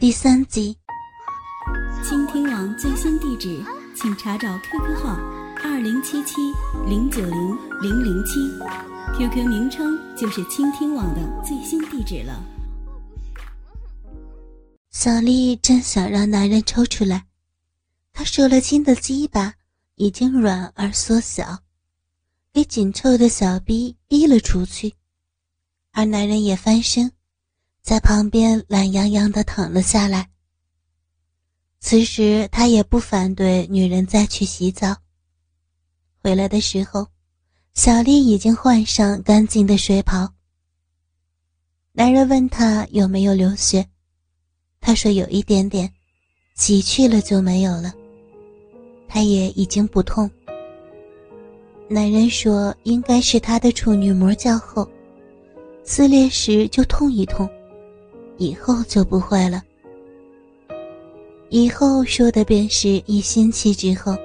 第三集。倾听网最新地址，请查找 QQ 号二零七七零九零零零七，QQ 名称就是倾听网的最新地址了。小丽正想让男人抽出来，她受了惊的鸡巴已经软而缩小，被紧凑的小逼逼了出去，而男人也翻身。在旁边懒洋洋的躺了下来。此时他也不反对女人再去洗澡。回来的时候，小丽已经换上干净的睡袍。男人问他有没有流血，他说有一点点，洗去了就没有了。他也已经不痛。男人说应该是他的处女膜较厚，撕裂时就痛一痛。以后就不会了。以后说的便是一星期之后。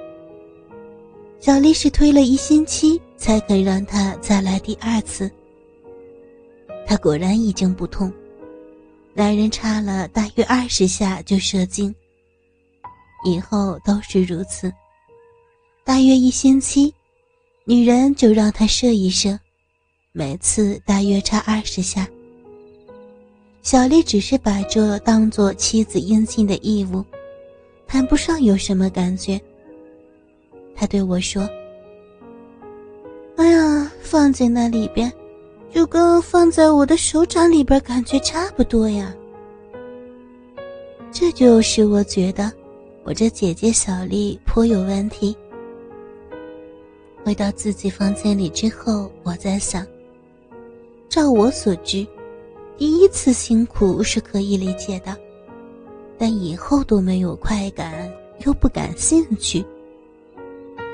小丽是推了一星期才肯让他再来第二次。他果然已经不痛，男人插了大约二十下就射精。以后都是如此。大约一星期，女人就让他射一射，每次大约插二十下。小丽只是把这当做妻子应尽的义务，谈不上有什么感觉。她对我说：“哎呀，放在那里边，就跟放在我的手掌里边感觉差不多呀。”这就使我觉得，我这姐姐小丽颇有问题。回到自己房间里之后，我在想，照我所知。第一次辛苦是可以理解的，但以后都没有快感，又不感兴趣。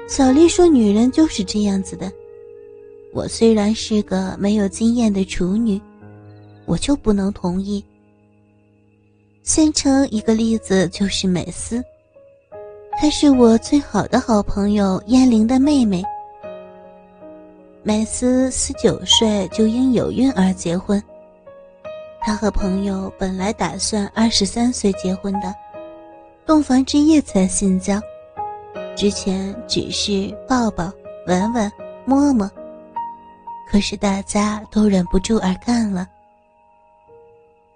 小丽说：“女人就是这样子的。”我虽然是个没有经验的处女，我就不能同意。先称一个例子，就是美斯，她是我最好的好朋友燕玲的妹妹。美斯十九岁就因有孕而结婚。他和朋友本来打算二十三岁结婚的，洞房之夜才性交，之前只是抱抱、吻吻、摸摸，可是大家都忍不住而干了。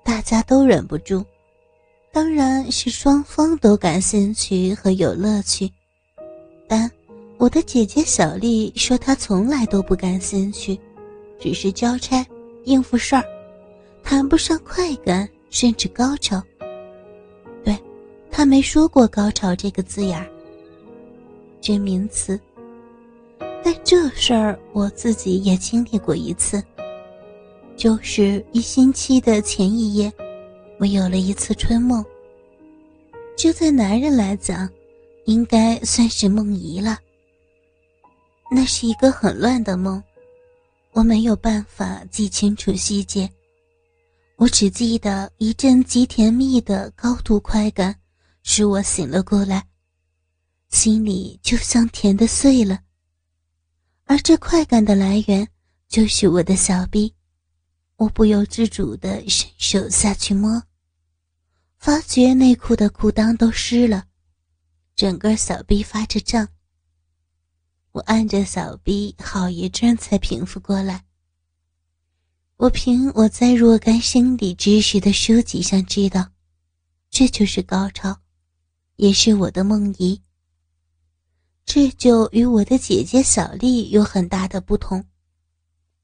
大家都忍不住，当然是双方都感兴趣和有乐趣，但我的姐姐小丽说她从来都不感兴趣，只是交差应付事儿。谈不上快感，甚至高潮。对，他没说过“高潮”这个字眼儿，这名词。但这事儿我自己也经历过一次，就是一星期的前一夜，我有了一次春梦。就在男人来讲，应该算是梦遗了。那是一个很乱的梦，我没有办法记清楚细节。我只记得一阵极甜蜜的高度快感，使我醒了过来，心里就像甜的碎了。而这快感的来源就是我的小臂，我不由自主地伸手下去摸，发觉内裤的裤裆都湿了，整个小臂发着胀。我按着小臂好一阵才平复过来。我凭我在若干生理知识的书籍上知道，这就是高潮，也是我的梦遗。这就与我的姐姐小丽有很大的不同，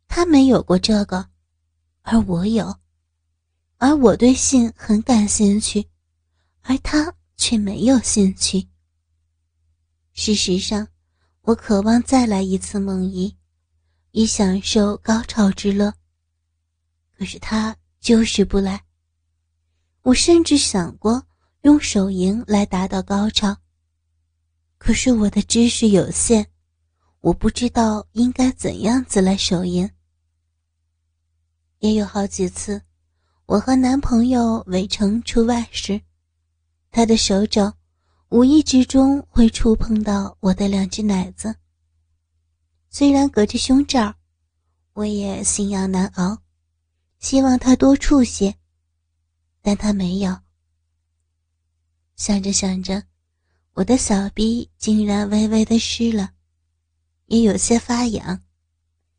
她没有过这个，而我有，而我对性很感兴趣，而她却没有兴趣。事实上，我渴望再来一次梦遗，以享受高潮之乐。可是他就是不来。我甚至想过用手淫来达到高潮。可是我的知识有限，我不知道应该怎样子来手淫。也有好几次，我和男朋友围城出外时，他的手肘无意之中会触碰到我的两只奶子。虽然隔着胸罩，我也心痒难熬。希望他多触些，但他没有，想着想着，我的小臂竟然微微的湿了，也有些发痒，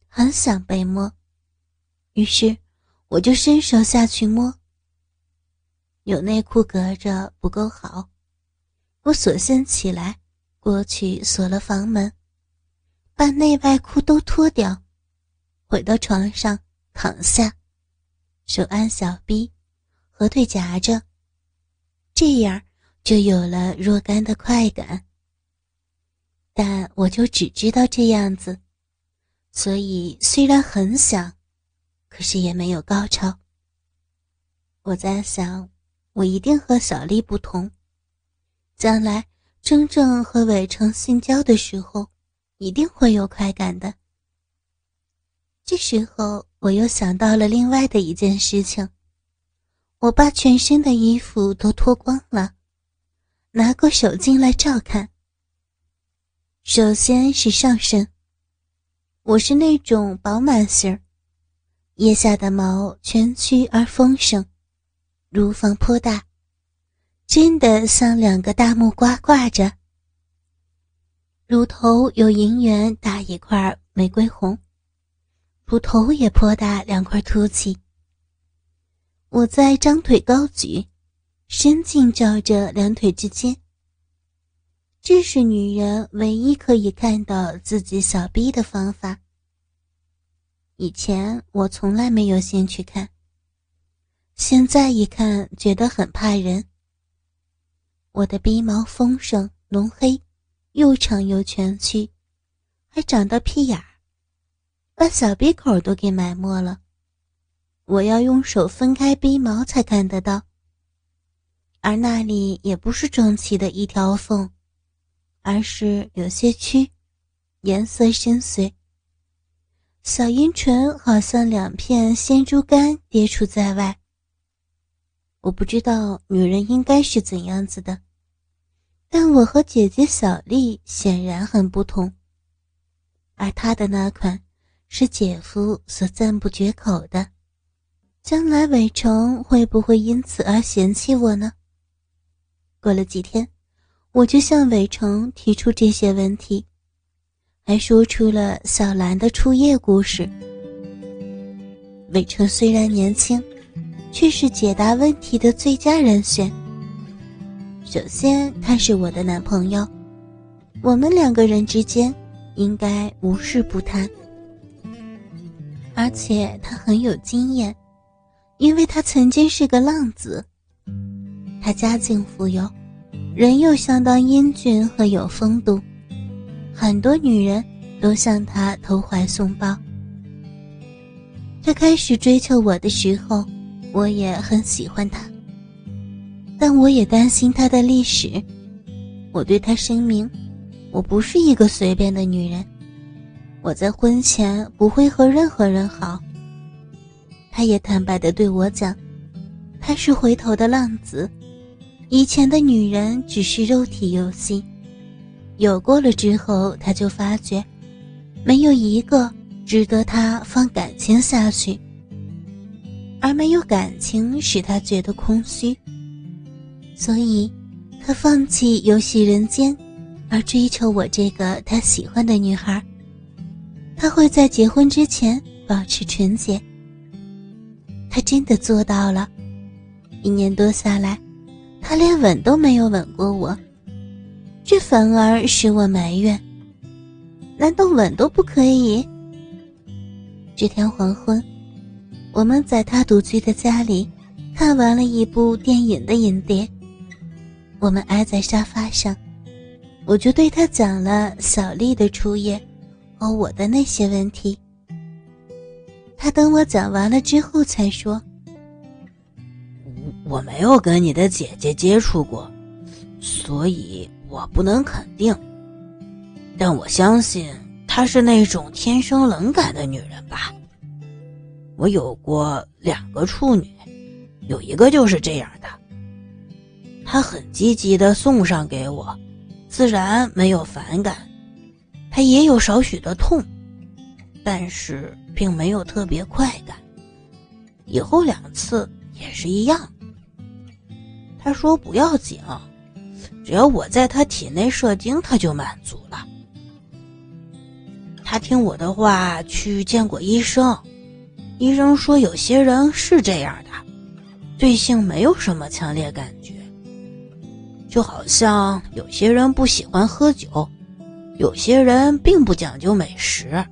很想被摸。于是，我就伸手下去摸。有内裤隔着不够好，我索性起来过去锁了房门，把内外裤都脱掉，回到床上躺下，手按小臂，合腿夹着，这样就有了若干的快感。但我就只知道这样子，所以虽然很想，可是也没有高潮。我在想。我一定和小丽不同，将来真正和伟成性交的时候，一定会有快感的。这时候，我又想到了另外的一件事情：我把全身的衣服都脱光了，拿过手镜来照看。首先是上身，我是那种饱满型腋下的毛蜷曲而丰盛。乳房颇大，真的像两个大木瓜挂着。乳头有银元大一块玫瑰红，乳头也颇大两块凸起。我在张腿高举，伸进照着两腿之间。这是女人唯一可以看到自己小臂的方法。以前我从来没有兴趣看。现在一看，觉得很怕人。我的鼻毛丰盛浓黑，又长又蜷曲，还长到屁眼，把小鼻孔都给埋没了。我要用手分开鼻毛才看得到。而那里也不是整齐的一条缝，而是有些曲，颜色深邃。小阴唇好像两片鲜猪肝跌出在外。我不知道女人应该是怎样子的，但我和姐姐小丽显然很不同。而她的那款是姐夫所赞不绝口的，将来伟成会不会因此而嫌弃我呢？过了几天，我就向伟成提出这些问题，还说出了小兰的初夜故事。伟成虽然年轻。却是解答问题的最佳人选。首先，他是我的男朋友，我们两个人之间应该无事不谈。而且他很有经验，因为他曾经是个浪子。他家境富有，人又相当英俊和有风度，很多女人都向他投怀送抱。他开始追求我的时候。我也很喜欢他，但我也担心他的历史。我对他声明，我不是一个随便的女人，我在婚前不会和任何人好。他也坦白的对我讲，他是回头的浪子，以前的女人只是肉体游戏，有过了之后，他就发觉，没有一个值得他放感情下去。而没有感情使他觉得空虚，所以，他放弃游戏人间，而追求我这个他喜欢的女孩。他会在结婚之前保持纯洁。他真的做到了。一年多下来，他连吻都没有吻过我，这反而使我埋怨：难道吻都不可以？这天黄昏。我们在他独居的家里看完了一部电影的影碟，我们挨在沙发上，我就对他讲了小丽的初夜和我的那些问题。他等我讲完了之后才说：“我没有跟你的姐姐接触过，所以我不能肯定。但我相信她是那种天生冷感的女人吧。”我有过两个处女，有一个就是这样的。他很积极的送上给我，自然没有反感。他也有少许的痛，但是并没有特别快感。以后两次也是一样。他说不要紧，只要我在他体内射精，他就满足了。他听我的话去见过医生，医生说有些人是这样的，对性没有什么强烈感觉，就好像有些人不喜欢喝酒，有些人并不讲究美食。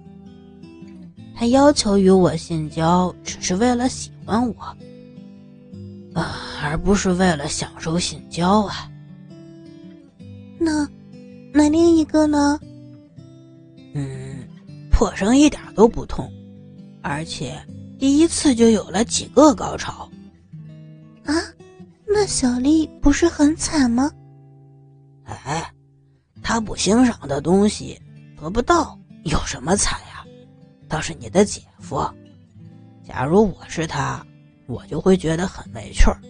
他要求与我性交，只是为了喜欢我，啊，而不是为了享受性交啊。那，那另一个呢？嗯，破声一点都不痛，而且第一次就有了几个高潮。啊，那小丽不是很惨吗？哎，他不欣赏的东西得不到，有什么惨呀？倒是你的姐夫，假如我是他，我就会觉得很没趣儿。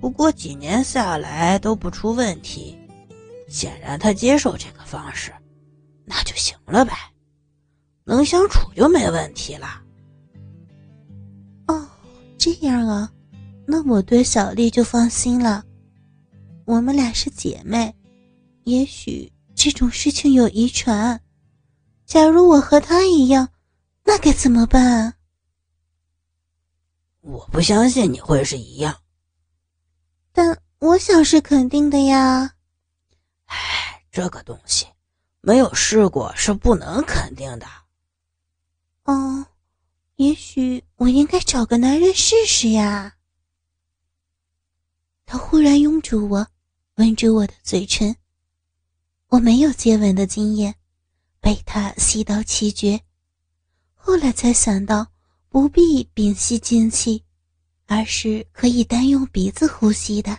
不过几年下来都不出问题，显然他接受这个方式，那就行了呗，能相处就没问题了。哦，这样啊，那我对小丽就放心了。我们俩是姐妹，也许这种事情有遗传。假如我和他一样，那该怎么办？我不相信你会是一样，但我想是肯定的呀。唉，这个东西没有试过是不能肯定的。哦，也许我应该找个男人试试呀。他忽然拥住我，吻住我的嘴唇。我没有接吻的经验。被他吸到气绝，后来才想到不必屏息静气，而是可以单用鼻子呼吸的。